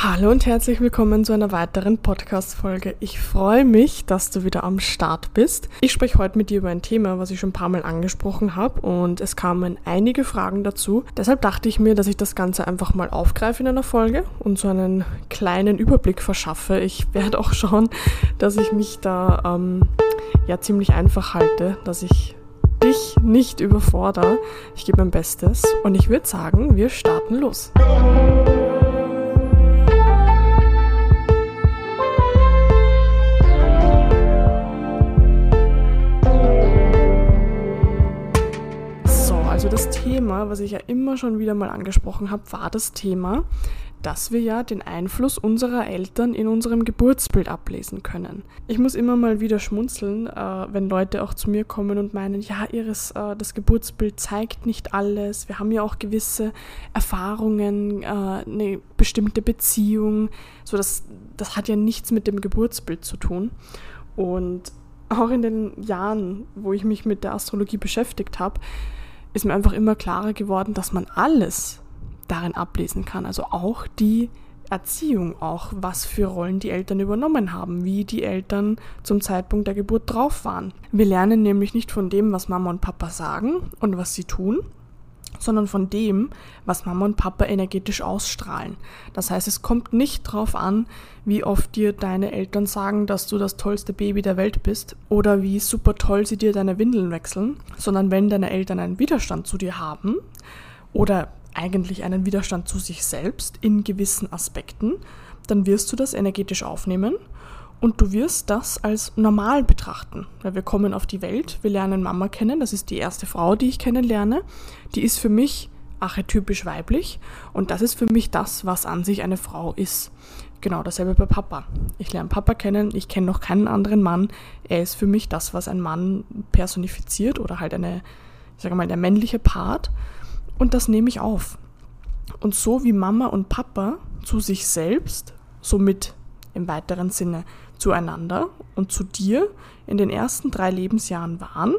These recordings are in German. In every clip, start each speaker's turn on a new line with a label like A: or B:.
A: Hallo und herzlich willkommen zu einer weiteren Podcast-Folge. Ich freue mich, dass du wieder am Start bist. Ich spreche heute mit dir über ein Thema, was ich schon ein paar Mal angesprochen habe und es kamen einige Fragen dazu. Deshalb dachte ich mir, dass ich das Ganze einfach mal aufgreife in einer Folge und so einen kleinen Überblick verschaffe. Ich werde auch schauen, dass ich mich da ähm, ja ziemlich einfach halte, dass ich dich nicht überfordere. Ich gebe mein Bestes und ich würde sagen, wir starten los. Also das Thema, was ich ja immer schon wieder mal angesprochen habe, war das Thema, dass wir ja den Einfluss unserer Eltern in unserem Geburtsbild ablesen können. Ich muss immer mal wieder schmunzeln, äh, wenn Leute auch zu mir kommen und meinen, ja, ihres, äh, das Geburtsbild zeigt nicht alles. Wir haben ja auch gewisse Erfahrungen, äh, eine bestimmte Beziehung. So, das, das hat ja nichts mit dem Geburtsbild zu tun. Und auch in den Jahren, wo ich mich mit der Astrologie beschäftigt habe, ist mir einfach immer klarer geworden, dass man alles darin ablesen kann. Also auch die Erziehung, auch was für Rollen die Eltern übernommen haben, wie die Eltern zum Zeitpunkt der Geburt drauf waren. Wir lernen nämlich nicht von dem, was Mama und Papa sagen und was sie tun, sondern von dem, was Mama und Papa energetisch ausstrahlen. Das heißt, es kommt nicht darauf an, wie oft dir deine Eltern sagen, dass du das tollste Baby der Welt bist oder wie super toll sie dir deine Windeln wechseln, sondern wenn deine Eltern einen Widerstand zu dir haben oder eigentlich einen Widerstand zu sich selbst in gewissen Aspekten, dann wirst du das energetisch aufnehmen und du wirst das als normal betrachten, weil wir kommen auf die Welt, wir lernen Mama kennen, das ist die erste Frau, die ich kennenlerne, die ist für mich archetypisch weiblich und das ist für mich das, was an sich eine Frau ist. Genau dasselbe bei Papa. Ich lerne Papa kennen, ich kenne noch keinen anderen Mann, er ist für mich das, was ein Mann personifiziert oder halt eine, ich sage mal, der männliche Part und das nehme ich auf. Und so wie Mama und Papa zu sich selbst, somit im weiteren Sinne zueinander und zu dir in den ersten drei Lebensjahren waren,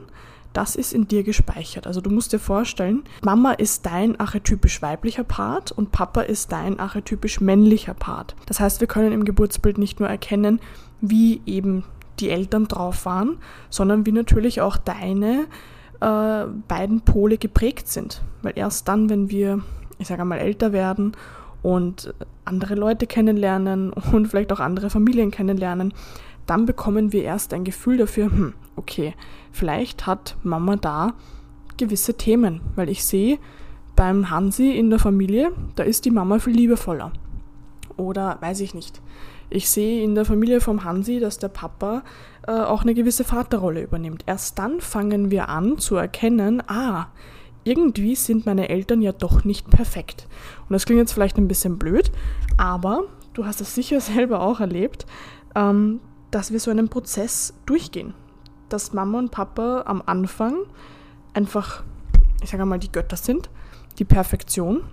A: das ist in dir gespeichert. Also du musst dir vorstellen, Mama ist dein archetypisch weiblicher Part und Papa ist dein archetypisch männlicher Part. Das heißt, wir können im Geburtsbild nicht nur erkennen, wie eben die Eltern drauf waren, sondern wie natürlich auch deine äh, beiden Pole geprägt sind. Weil erst dann, wenn wir, ich sage mal, älter werden und andere Leute kennenlernen und vielleicht auch andere Familien kennenlernen, dann bekommen wir erst ein Gefühl dafür, hm, okay, vielleicht hat Mama da gewisse Themen, weil ich sehe beim Hansi in der Familie, da ist die Mama viel liebevoller. Oder weiß ich nicht. Ich sehe in der Familie vom Hansi, dass der Papa äh, auch eine gewisse Vaterrolle übernimmt. Erst dann fangen wir an zu erkennen, ah, irgendwie sind meine Eltern ja doch nicht perfekt. Und das klingt jetzt vielleicht ein bisschen blöd, aber du hast es sicher selber auch erlebt, ähm, dass wir so einen Prozess durchgehen. Dass Mama und Papa am Anfang einfach, ich sage mal, die Götter sind, die Perfektion.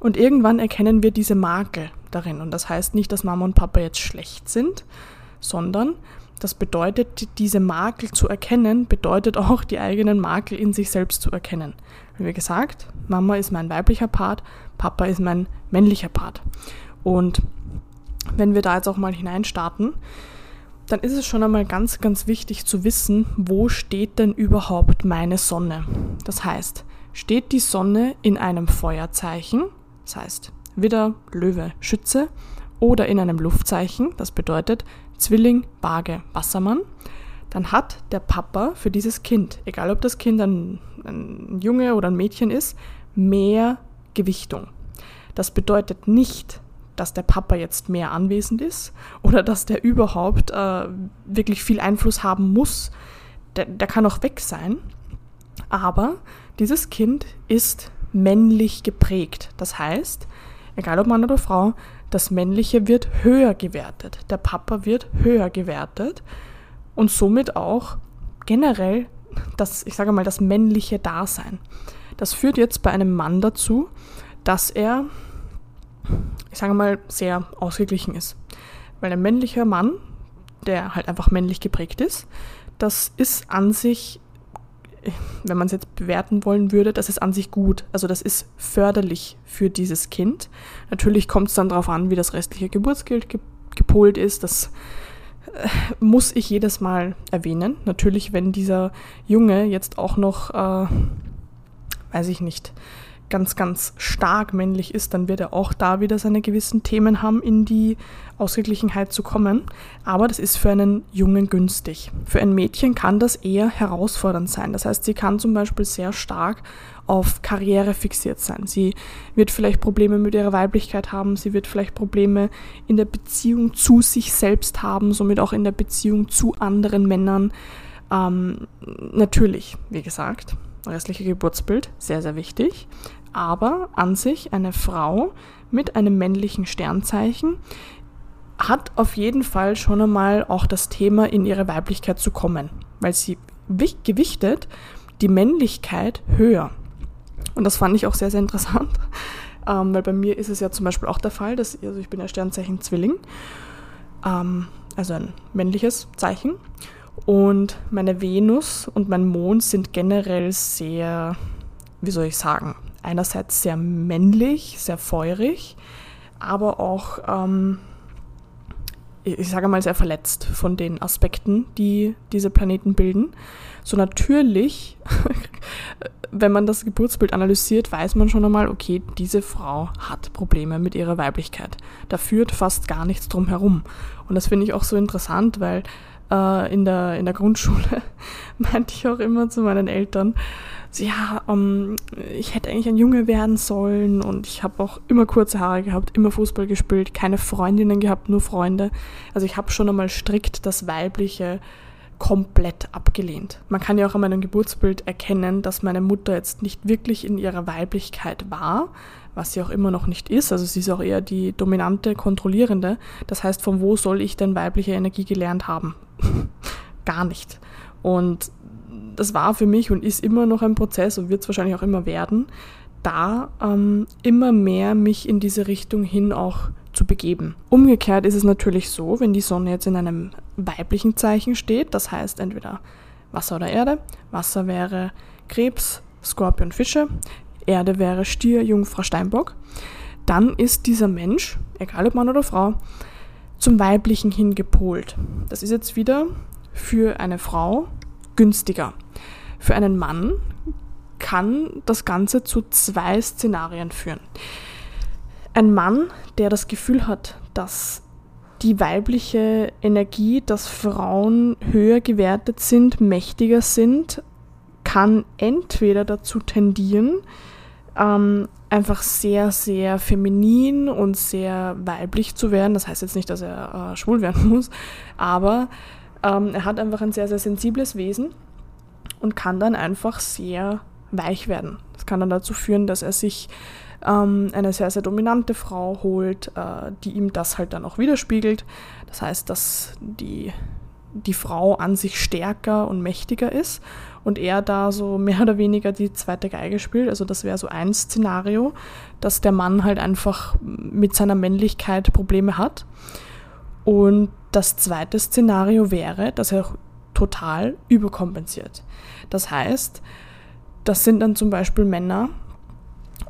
A: Und irgendwann erkennen wir diese Makel darin. Und das heißt nicht, dass Mama und Papa jetzt schlecht sind, sondern das bedeutet, diese Makel zu erkennen, bedeutet auch, die eigenen Makel in sich selbst zu erkennen. Wie gesagt, Mama ist mein weiblicher Part, Papa ist mein männlicher Part. Und wenn wir da jetzt auch mal hineinstarten, dann ist es schon einmal ganz, ganz wichtig zu wissen, wo steht denn überhaupt meine Sonne. Das heißt, steht die Sonne in einem Feuerzeichen, das heißt Widder, Löwe, Schütze, oder in einem Luftzeichen, das bedeutet Zwilling, Waage, Wassermann, dann hat der Papa für dieses Kind, egal ob das Kind ein, ein Junge oder ein Mädchen ist, mehr Gewichtung. Das bedeutet nicht, dass der Papa jetzt mehr anwesend ist oder dass der überhaupt äh, wirklich viel Einfluss haben muss. Der, der kann auch weg sein. Aber dieses Kind ist männlich geprägt. Das heißt, egal ob Mann oder Frau, das Männliche wird höher gewertet, der Papa wird höher gewertet und somit auch generell das, ich sage mal, das männliche Dasein. Das führt jetzt bei einem Mann dazu, dass er, ich sage mal, sehr ausgeglichen ist. Weil ein männlicher Mann, der halt einfach männlich geprägt ist, das ist an sich wenn man es jetzt bewerten wollen würde, das ist an sich gut. Also das ist förderlich für dieses Kind. Natürlich kommt es dann darauf an, wie das restliche Geburtsgeld ge gepolt ist. Das äh, muss ich jedes Mal erwähnen. Natürlich, wenn dieser Junge jetzt auch noch, äh, weiß ich nicht, ganz, ganz stark männlich ist, dann wird er auch da wieder seine gewissen Themen haben, in die Ausgeglichenheit zu kommen. Aber das ist für einen Jungen günstig. Für ein Mädchen kann das eher herausfordernd sein. Das heißt, sie kann zum Beispiel sehr stark auf Karriere fixiert sein. Sie wird vielleicht Probleme mit ihrer Weiblichkeit haben, sie wird vielleicht Probleme in der Beziehung zu sich selbst haben, somit auch in der Beziehung zu anderen Männern. Ähm, natürlich, wie gesagt, restliche Geburtsbild, sehr, sehr wichtig. Aber an sich eine Frau mit einem männlichen Sternzeichen hat auf jeden Fall schon einmal auch das Thema in ihre Weiblichkeit zu kommen, weil sie gewichtet die Männlichkeit höher. Und das fand ich auch sehr, sehr interessant, ähm, weil bei mir ist es ja zum Beispiel auch der Fall, dass also ich bin ja Sternzeichen Zwilling, ähm, also ein männliches Zeichen. Und meine Venus und mein Mond sind generell sehr, wie soll ich sagen, einerseits sehr männlich, sehr feurig, aber auch, ähm, ich sage mal, sehr verletzt von den Aspekten, die diese Planeten bilden. So natürlich, wenn man das Geburtsbild analysiert, weiß man schon einmal, okay, diese Frau hat Probleme mit ihrer Weiblichkeit. Da führt fast gar nichts drum herum. Und das finde ich auch so interessant, weil äh, in, der, in der Grundschule meinte ich auch immer zu meinen Eltern, so, ja, um, ähm, ich hätte eigentlich ein Junge werden sollen und ich habe auch immer kurze Haare gehabt, immer Fußball gespielt, keine Freundinnen gehabt, nur Freunde. Also ich habe schon einmal strikt das Weibliche komplett abgelehnt. Man kann ja auch an meinem Geburtsbild erkennen, dass meine Mutter jetzt nicht wirklich in ihrer Weiblichkeit war, was sie auch immer noch nicht ist. Also sie ist auch eher die dominante, kontrollierende. Das heißt, von wo soll ich denn weibliche Energie gelernt haben? Gar nicht. Und das war für mich und ist immer noch ein Prozess und wird es wahrscheinlich auch immer werden, da ähm, immer mehr mich in diese Richtung hin auch zu begeben. Umgekehrt ist es natürlich so, wenn die Sonne jetzt in einem weiblichen Zeichen steht, das heißt entweder Wasser oder Erde, Wasser wäre Krebs, Skorpion, Fische, Erde wäre Stier, Jungfrau, Steinbock, dann ist dieser Mensch, egal ob Mann oder Frau, zum Weiblichen hingepolt. Das ist jetzt wieder für eine Frau günstiger. Für einen Mann kann das Ganze zu zwei Szenarien führen. Ein Mann, der das Gefühl hat, dass die weibliche Energie, dass Frauen höher gewertet sind, mächtiger sind, kann entweder dazu tendieren, ähm, einfach sehr, sehr feminin und sehr weiblich zu werden. Das heißt jetzt nicht, dass er äh, schwul werden muss, aber ähm, er hat einfach ein sehr, sehr sensibles Wesen und kann dann einfach sehr weich werden. Das kann dann dazu führen, dass er sich ähm, eine sehr, sehr dominante Frau holt, äh, die ihm das halt dann auch widerspiegelt. Das heißt, dass die, die Frau an sich stärker und mächtiger ist und er da so mehr oder weniger die zweite Geige spielt. Also das wäre so ein Szenario, dass der Mann halt einfach mit seiner Männlichkeit Probleme hat. Und das zweite Szenario wäre, dass er total überkompensiert. Das heißt, das sind dann zum Beispiel Männer,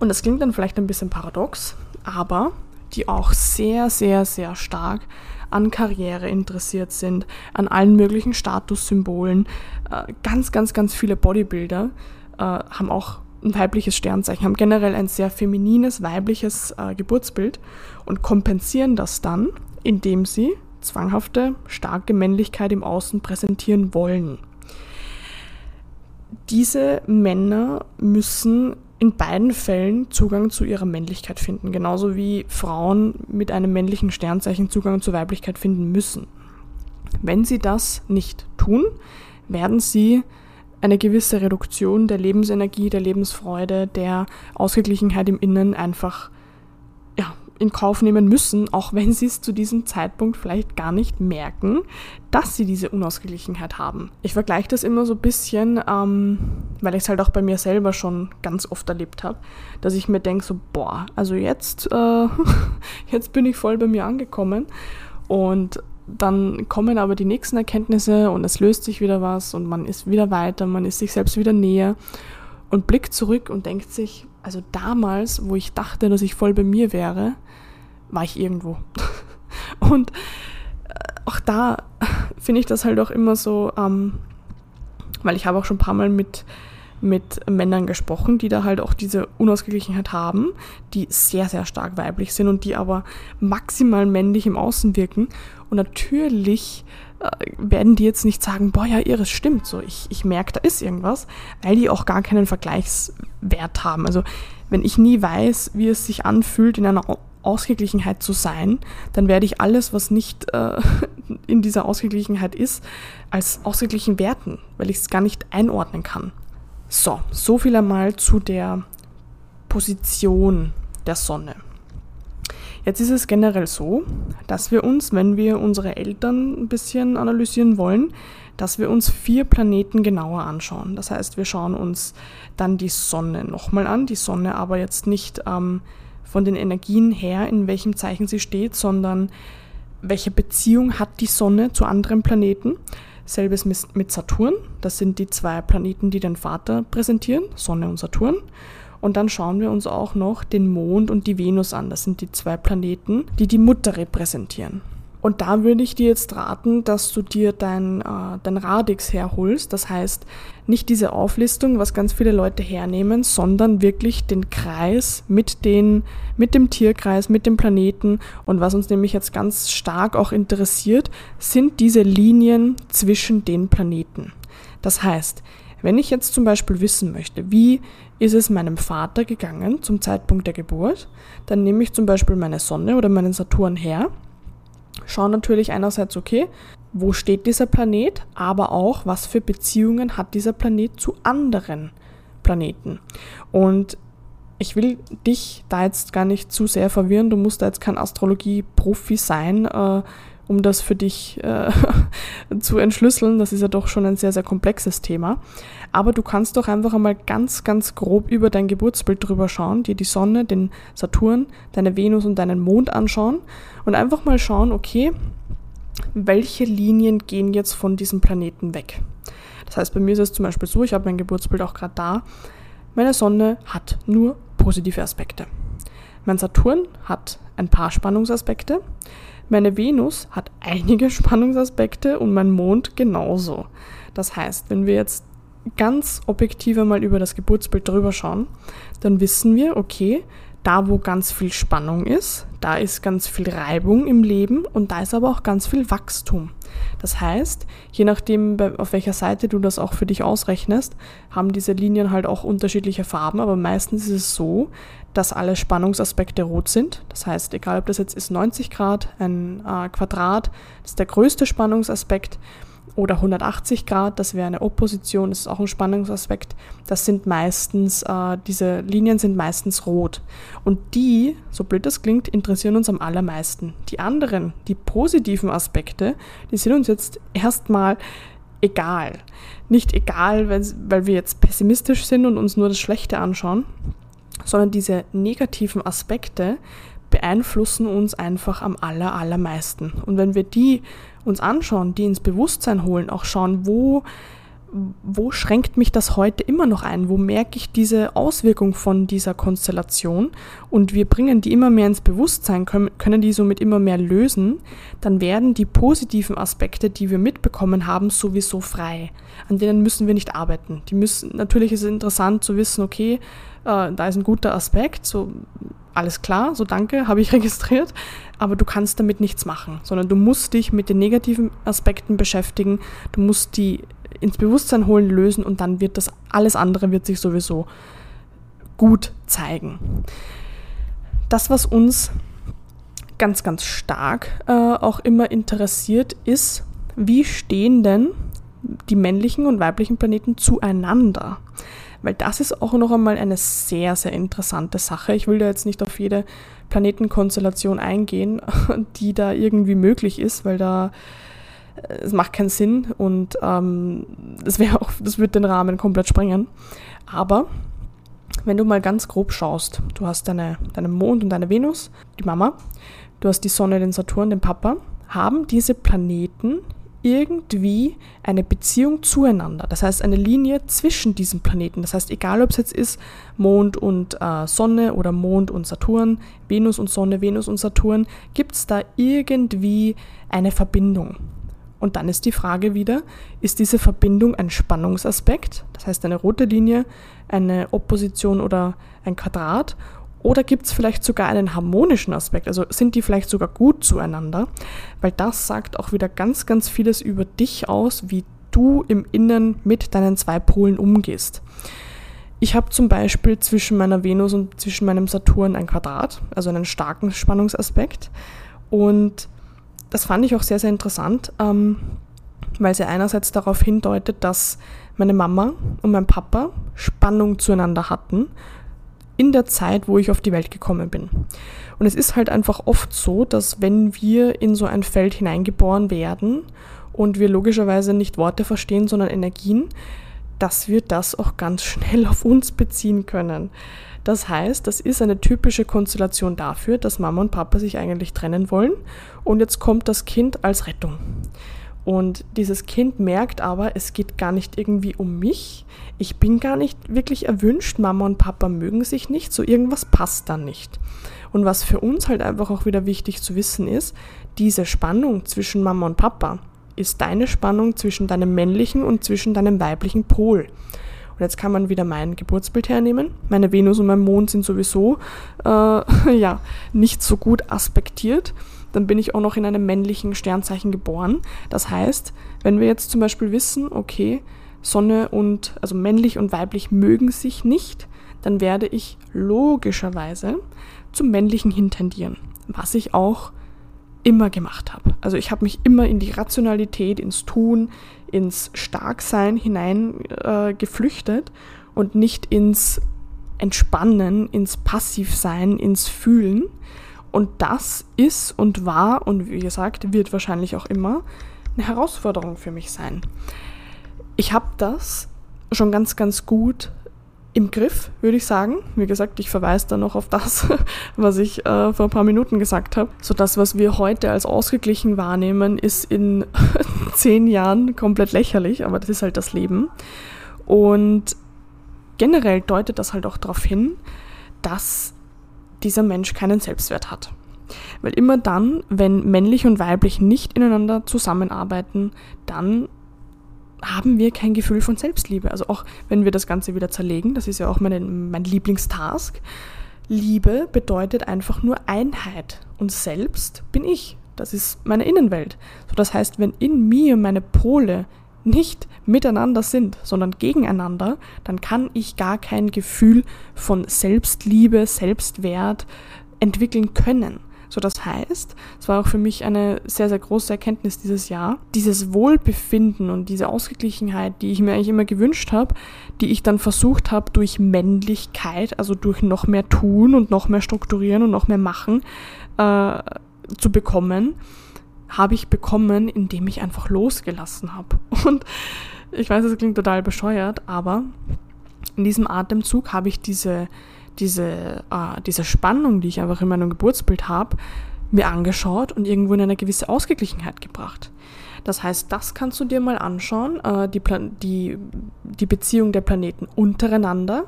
A: und das klingt dann vielleicht ein bisschen paradox, aber die auch sehr, sehr, sehr stark an Karriere interessiert sind, an allen möglichen Statussymbolen. Äh, ganz, ganz, ganz viele Bodybuilder äh, haben auch ein weibliches Sternzeichen, haben generell ein sehr feminines, weibliches äh, Geburtsbild und kompensieren das dann, indem sie zwanghafte, starke Männlichkeit im Außen präsentieren wollen. Diese Männer müssen in beiden Fällen Zugang zu ihrer Männlichkeit finden, genauso wie Frauen mit einem männlichen Sternzeichen Zugang zur Weiblichkeit finden müssen. Wenn sie das nicht tun, werden sie eine gewisse Reduktion der Lebensenergie, der Lebensfreude, der Ausgeglichenheit im Innen einfach in Kauf nehmen müssen, auch wenn sie es zu diesem Zeitpunkt vielleicht gar nicht merken, dass sie diese Unausgeglichenheit haben. Ich vergleiche das immer so ein bisschen, ähm, weil ich es halt auch bei mir selber schon ganz oft erlebt habe, dass ich mir denke, so, boah, also jetzt, äh, jetzt bin ich voll bei mir angekommen und dann kommen aber die nächsten Erkenntnisse und es löst sich wieder was und man ist wieder weiter, man ist sich selbst wieder näher und blickt zurück und denkt sich, also damals, wo ich dachte, dass ich voll bei mir wäre, war ich irgendwo. und äh, auch da finde ich das halt auch immer so, ähm, weil ich habe auch schon ein paar Mal mit mit Männern gesprochen, die da halt auch diese Unausgeglichenheit haben, die sehr, sehr stark weiblich sind und die aber maximal männlich im Außen wirken. Und natürlich werden die jetzt nicht sagen, boah, ja, ihres stimmt so. Ich, ich merke, da ist irgendwas, weil die auch gar keinen Vergleichswert haben. Also wenn ich nie weiß, wie es sich anfühlt, in einer Ausgeglichenheit zu sein, dann werde ich alles, was nicht äh, in dieser Ausgeglichenheit ist, als ausgeglichen werten, weil ich es gar nicht einordnen kann. So, so viel einmal zu der Position der Sonne. Jetzt ist es generell so, dass wir uns, wenn wir unsere Eltern ein bisschen analysieren wollen, dass wir uns vier Planeten genauer anschauen. Das heißt, wir schauen uns dann die Sonne nochmal an, die Sonne aber jetzt nicht ähm, von den Energien her, in welchem Zeichen sie steht, sondern welche Beziehung hat die Sonne zu anderen Planeten. Selbes mit Saturn. Das sind die zwei Planeten, die den Vater präsentieren, Sonne und Saturn. Und dann schauen wir uns auch noch den Mond und die Venus an. Das sind die zwei Planeten, die die Mutter repräsentieren. Und da würde ich dir jetzt raten, dass du dir dein, äh, dein Radix herholst. Das heißt, nicht diese Auflistung, was ganz viele Leute hernehmen, sondern wirklich den Kreis mit, den, mit dem Tierkreis, mit dem Planeten. Und was uns nämlich jetzt ganz stark auch interessiert, sind diese Linien zwischen den Planeten. Das heißt, wenn ich jetzt zum Beispiel wissen möchte, wie ist es meinem Vater gegangen zum Zeitpunkt der Geburt, dann nehme ich zum Beispiel meine Sonne oder meinen Saturn her schauen natürlich einerseits, okay, wo steht dieser Planet, aber auch, was für Beziehungen hat dieser Planet zu anderen Planeten. Und ich will dich da jetzt gar nicht zu sehr verwirren, du musst da jetzt kein Astrologie-Profi sein, äh, um das für dich äh, zu entschlüsseln. Das ist ja doch schon ein sehr, sehr komplexes Thema. Aber du kannst doch einfach einmal ganz, ganz grob über dein Geburtsbild drüber schauen, dir die Sonne, den Saturn, deine Venus und deinen Mond anschauen und einfach mal schauen, okay, welche Linien gehen jetzt von diesem Planeten weg. Das heißt, bei mir ist es zum Beispiel so, ich habe mein Geburtsbild auch gerade da, meine Sonne hat nur positive Aspekte. Mein Saturn hat ein paar Spannungsaspekte. Meine Venus hat einige Spannungsaspekte und mein Mond genauso. Das heißt, wenn wir jetzt ganz objektiv einmal über das Geburtsbild drüber schauen, dann wissen wir, okay, da wo ganz viel Spannung ist, da ist ganz viel Reibung im Leben und da ist aber auch ganz viel Wachstum. Das heißt, je nachdem, auf welcher Seite du das auch für dich ausrechnest, haben diese Linien halt auch unterschiedliche Farben, aber meistens ist es so, dass alle Spannungsaspekte rot sind. Das heißt, egal ob das jetzt ist 90 Grad, ein äh, Quadrat, das ist der größte Spannungsaspekt, oder 180 Grad, das wäre eine Opposition, das ist auch ein Spannungsaspekt. Das sind meistens, äh, diese Linien sind meistens rot. Und die, so blöd das klingt, interessieren uns am allermeisten. Die anderen, die positiven Aspekte, die sind uns jetzt erstmal egal. Nicht egal, weil, weil wir jetzt pessimistisch sind und uns nur das Schlechte anschauen, sondern diese negativen Aspekte beeinflussen uns einfach am aller, allermeisten. Und wenn wir die uns anschauen, die ins Bewusstsein holen, auch schauen, wo, wo schränkt mich das heute immer noch ein? Wo merke ich diese Auswirkung von dieser Konstellation? Und wir bringen die immer mehr ins Bewusstsein, können, können die somit immer mehr lösen, dann werden die positiven Aspekte, die wir mitbekommen haben, sowieso frei. An denen müssen wir nicht arbeiten. Die müssen, natürlich ist es interessant zu wissen, okay, äh, da ist ein guter Aspekt, so alles klar, so danke, habe ich registriert, aber du kannst damit nichts machen, sondern du musst dich mit den negativen Aspekten beschäftigen, du musst die ins Bewusstsein holen, lösen und dann wird das alles andere wird sich sowieso gut zeigen. Das, was uns ganz, ganz stark äh, auch immer interessiert, ist, wie stehen denn die männlichen und weiblichen Planeten zueinander? weil das ist auch noch einmal eine sehr, sehr interessante Sache. Ich will da jetzt nicht auf jede Planetenkonstellation eingehen, die da irgendwie möglich ist, weil da es macht keinen Sinn und ähm, das wäre auch, das würde den Rahmen komplett sprengen. Aber wenn du mal ganz grob schaust, du hast deine, deinen Mond und deine Venus, die Mama, du hast die Sonne, den Saturn, den Papa, haben diese Planeten irgendwie eine Beziehung zueinander. Das heißt, eine Linie zwischen diesen Planeten. Das heißt, egal ob es jetzt ist Mond und äh, Sonne oder Mond und Saturn, Venus und Sonne, Venus und Saturn, gibt es da irgendwie eine Verbindung. Und dann ist die Frage wieder, ist diese Verbindung ein Spannungsaspekt, das heißt eine rote Linie, eine Opposition oder ein Quadrat, oder gibt es vielleicht sogar einen harmonischen Aspekt? Also sind die vielleicht sogar gut zueinander? Weil das sagt auch wieder ganz, ganz vieles über dich aus, wie du im Innen mit deinen zwei Polen umgehst. Ich habe zum Beispiel zwischen meiner Venus und zwischen meinem Saturn ein Quadrat, also einen starken Spannungsaspekt. Und das fand ich auch sehr, sehr interessant, ähm, weil sie einerseits darauf hindeutet, dass meine Mama und mein Papa Spannung zueinander hatten in der Zeit, wo ich auf die Welt gekommen bin. Und es ist halt einfach oft so, dass wenn wir in so ein Feld hineingeboren werden und wir logischerweise nicht Worte verstehen, sondern Energien, dass wir das auch ganz schnell auf uns beziehen können. Das heißt, das ist eine typische Konstellation dafür, dass Mama und Papa sich eigentlich trennen wollen und jetzt kommt das Kind als Rettung. Und dieses Kind merkt aber, es geht gar nicht irgendwie um mich. Ich bin gar nicht wirklich erwünscht. Mama und Papa mögen sich nicht. So irgendwas passt dann nicht. Und was für uns halt einfach auch wieder wichtig zu wissen ist, diese Spannung zwischen Mama und Papa ist deine Spannung zwischen deinem männlichen und zwischen deinem weiblichen Pol. Und jetzt kann man wieder mein Geburtsbild hernehmen. Meine Venus und mein Mond sind sowieso äh, ja nicht so gut aspektiert dann bin ich auch noch in einem männlichen Sternzeichen geboren. Das heißt, wenn wir jetzt zum Beispiel wissen, okay, Sonne und, also männlich und weiblich mögen sich nicht, dann werde ich logischerweise zum männlichen hintendieren, was ich auch immer gemacht habe. Also ich habe mich immer in die Rationalität, ins Tun, ins Starksein hinein äh, geflüchtet und nicht ins Entspannen, ins Passivsein, ins Fühlen. Und das ist und war und wie gesagt, wird wahrscheinlich auch immer eine Herausforderung für mich sein. Ich habe das schon ganz, ganz gut im Griff, würde ich sagen. Wie gesagt, ich verweise da noch auf das, was ich äh, vor ein paar Minuten gesagt habe. So das, was wir heute als ausgeglichen wahrnehmen, ist in zehn Jahren komplett lächerlich, aber das ist halt das Leben. Und generell deutet das halt auch darauf hin, dass dieser Mensch keinen Selbstwert hat. Weil immer dann, wenn männlich und weiblich nicht ineinander zusammenarbeiten, dann haben wir kein Gefühl von Selbstliebe. Also auch wenn wir das Ganze wieder zerlegen, das ist ja auch meine, mein Lieblingstask. Liebe bedeutet einfach nur Einheit und selbst bin ich. Das ist meine Innenwelt. So, das heißt, wenn in mir meine Pole nicht miteinander sind, sondern gegeneinander, dann kann ich gar kein Gefühl von Selbstliebe, Selbstwert entwickeln können. So, das heißt, es war auch für mich eine sehr, sehr große Erkenntnis dieses Jahr, dieses Wohlbefinden und diese Ausgeglichenheit, die ich mir eigentlich immer gewünscht habe, die ich dann versucht habe, durch Männlichkeit, also durch noch mehr tun und noch mehr strukturieren und noch mehr machen, äh, zu bekommen habe ich bekommen, indem ich einfach losgelassen habe. Und ich weiß, es klingt total bescheuert, aber in diesem Atemzug habe ich diese, diese, äh, diese Spannung, die ich einfach in meinem Geburtsbild habe, mir angeschaut und irgendwo in eine gewisse Ausgeglichenheit gebracht. Das heißt, das kannst du dir mal anschauen, äh, die, die, die Beziehung der Planeten untereinander.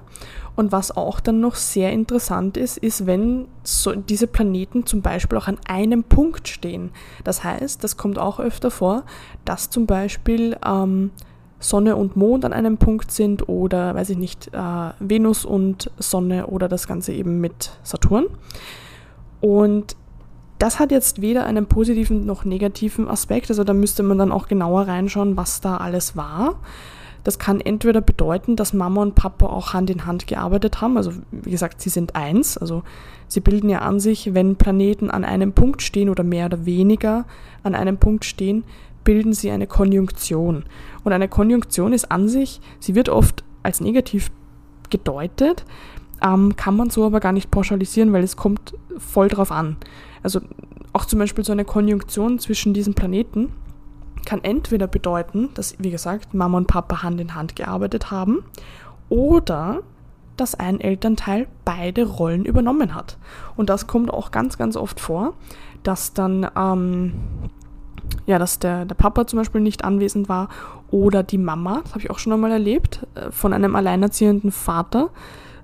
A: Und was auch dann noch sehr interessant ist, ist, wenn so diese Planeten zum Beispiel auch an einem Punkt stehen. Das heißt, das kommt auch öfter vor, dass zum Beispiel ähm, Sonne und Mond an einem Punkt sind oder, weiß ich nicht, äh, Venus und Sonne oder das Ganze eben mit Saturn. Und das hat jetzt weder einen positiven noch negativen Aspekt, also da müsste man dann auch genauer reinschauen, was da alles war. Das kann entweder bedeuten, dass Mama und Papa auch Hand in Hand gearbeitet haben, also wie gesagt, sie sind eins, also sie bilden ja an sich, wenn Planeten an einem Punkt stehen oder mehr oder weniger an einem Punkt stehen, bilden sie eine Konjunktion. Und eine Konjunktion ist an sich, sie wird oft als negativ gedeutet, ähm, kann man so aber gar nicht pauschalisieren, weil es kommt voll drauf an. Also auch zum Beispiel so eine Konjunktion zwischen diesen Planeten kann entweder bedeuten, dass, wie gesagt, Mama und Papa Hand in Hand gearbeitet haben oder dass ein Elternteil beide Rollen übernommen hat. Und das kommt auch ganz, ganz oft vor, dass dann ähm, ja, dass der, der Papa zum Beispiel nicht anwesend war oder die Mama, das habe ich auch schon einmal erlebt, äh, von einem alleinerziehenden Vater.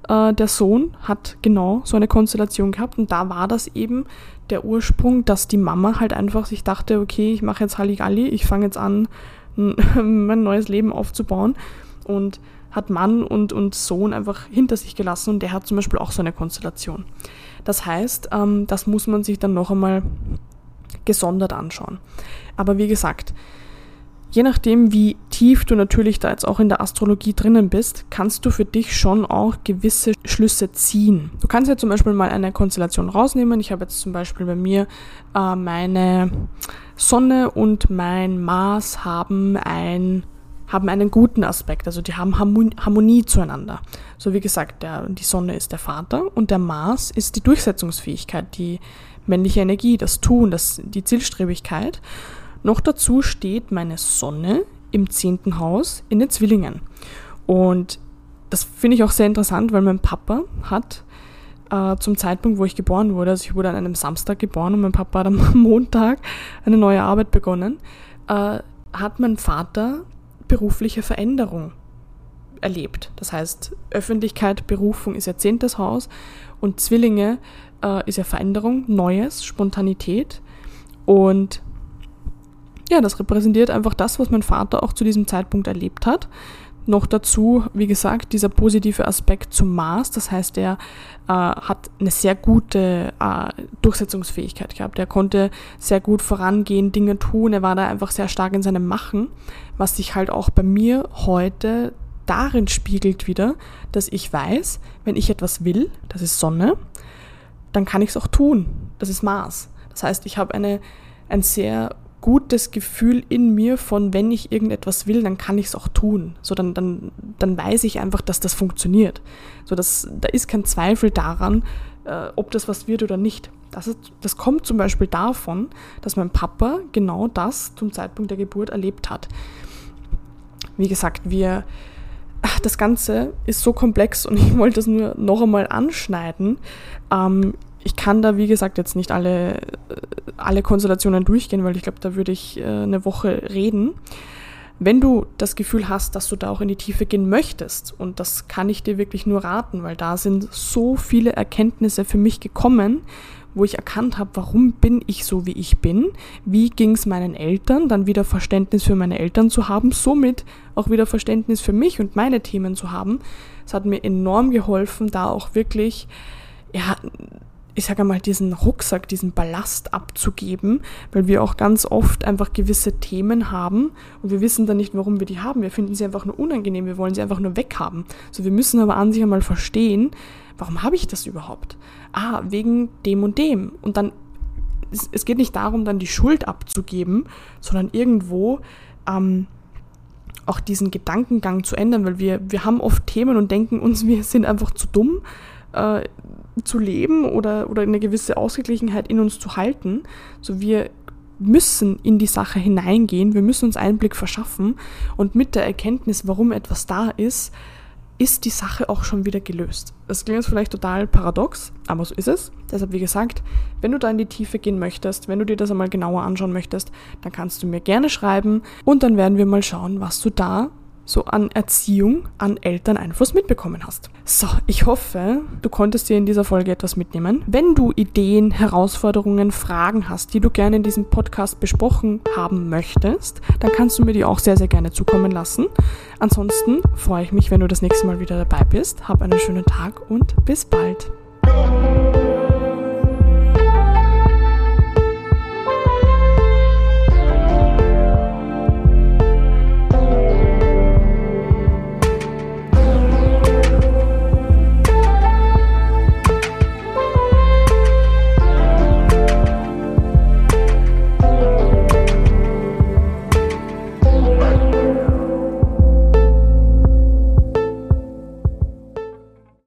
A: Äh, der Sohn hat genau so eine Konstellation gehabt und da war das eben der Ursprung, dass die Mama halt einfach sich dachte, okay, ich mache jetzt Halligalli, ich fange jetzt an, mein neues Leben aufzubauen und hat Mann und, und Sohn einfach hinter sich gelassen und der hat zum Beispiel auch so eine Konstellation. Das heißt, ähm, das muss man sich dann noch einmal gesondert anschauen. Aber wie gesagt, je nachdem, wie tief du natürlich da jetzt auch in der Astrologie drinnen bist, kannst du für dich schon auch gewisse Schlüsse ziehen. Du kannst ja zum Beispiel mal eine Konstellation rausnehmen. Ich habe jetzt zum Beispiel bei mir äh, meine Sonne und mein Mars haben ein haben einen guten Aspekt, also die haben Harmonie zueinander. So wie gesagt, der, die Sonne ist der Vater und der Mars ist die Durchsetzungsfähigkeit, die männliche Energie, das Tun, das, die Zielstrebigkeit. Noch dazu steht meine Sonne im zehnten Haus in den Zwillingen. Und das finde ich auch sehr interessant, weil mein Papa hat äh, zum Zeitpunkt, wo ich geboren wurde, also ich wurde an einem Samstag geboren und mein Papa hat am Montag eine neue Arbeit begonnen, äh, hat mein Vater berufliche Veränderung erlebt. Das heißt, Öffentlichkeit, Berufung ist ja zehntes Haus und Zwillinge äh, ist ja Veränderung, Neues, Spontanität. Und ja, das repräsentiert einfach das, was mein Vater auch zu diesem Zeitpunkt erlebt hat. Noch dazu, wie gesagt, dieser positive Aspekt zum Mars. Das heißt, er äh, hat eine sehr gute äh, Durchsetzungsfähigkeit gehabt. Er konnte sehr gut vorangehen, Dinge tun. Er war da einfach sehr stark in seinem Machen, was sich halt auch bei mir heute darin spiegelt wieder, dass ich weiß, wenn ich etwas will, das ist Sonne, dann kann ich es auch tun. Das ist Mars. Das heißt, ich habe eine, ein sehr gutes Gefühl in mir von, wenn ich irgendetwas will, dann kann ich es auch tun. So, dann, dann, dann weiß ich einfach, dass das funktioniert. So, dass, da ist kein Zweifel daran, äh, ob das was wird oder nicht. Das, ist, das kommt zum Beispiel davon, dass mein Papa genau das zum Zeitpunkt der Geburt erlebt hat. Wie gesagt, wir, ach, das Ganze ist so komplex und ich wollte das nur noch einmal anschneiden. Ähm, ich kann da, wie gesagt, jetzt nicht alle, alle Konstellationen durchgehen, weil ich glaube, da würde ich äh, eine Woche reden. Wenn du das Gefühl hast, dass du da auch in die Tiefe gehen möchtest, und das kann ich dir wirklich nur raten, weil da sind so viele Erkenntnisse für mich gekommen, wo ich erkannt habe, warum bin ich so, wie ich bin, wie ging es meinen Eltern, dann wieder Verständnis für meine Eltern zu haben, somit auch wieder Verständnis für mich und meine Themen zu haben. Es hat mir enorm geholfen, da auch wirklich ja, ich sage mal, diesen Rucksack, diesen Ballast abzugeben, weil wir auch ganz oft einfach gewisse Themen haben und wir wissen dann nicht, warum wir die haben. Wir finden sie einfach nur unangenehm, wir wollen sie einfach nur weghaben. So, wir müssen aber an sich einmal verstehen, warum habe ich das überhaupt? Ah, wegen dem und dem. Und dann, es, geht nicht darum, dann die Schuld abzugeben, sondern irgendwo ähm, auch diesen Gedankengang zu ändern, weil wir, wir haben oft Themen und denken uns, wir sind einfach zu dumm. Äh, zu leben oder, oder eine gewisse Ausgeglichenheit in uns zu halten. So wir müssen in die Sache hineingehen, wir müssen uns Einblick verschaffen und mit der Erkenntnis, warum etwas da ist, ist die Sache auch schon wieder gelöst. Das klingt jetzt vielleicht total paradox, aber so ist es. Deshalb, wie gesagt, wenn du da in die Tiefe gehen möchtest, wenn du dir das einmal genauer anschauen möchtest, dann kannst du mir gerne schreiben und dann werden wir mal schauen, was du da so an Erziehung, an Elterneinfluss mitbekommen hast. So, ich hoffe, du konntest dir in dieser Folge etwas mitnehmen. Wenn du Ideen, Herausforderungen, Fragen hast, die du gerne in diesem Podcast besprochen haben möchtest, dann kannst du mir die auch sehr, sehr gerne zukommen lassen. Ansonsten freue ich mich, wenn du das nächste Mal wieder dabei bist. Hab einen schönen Tag und bis bald.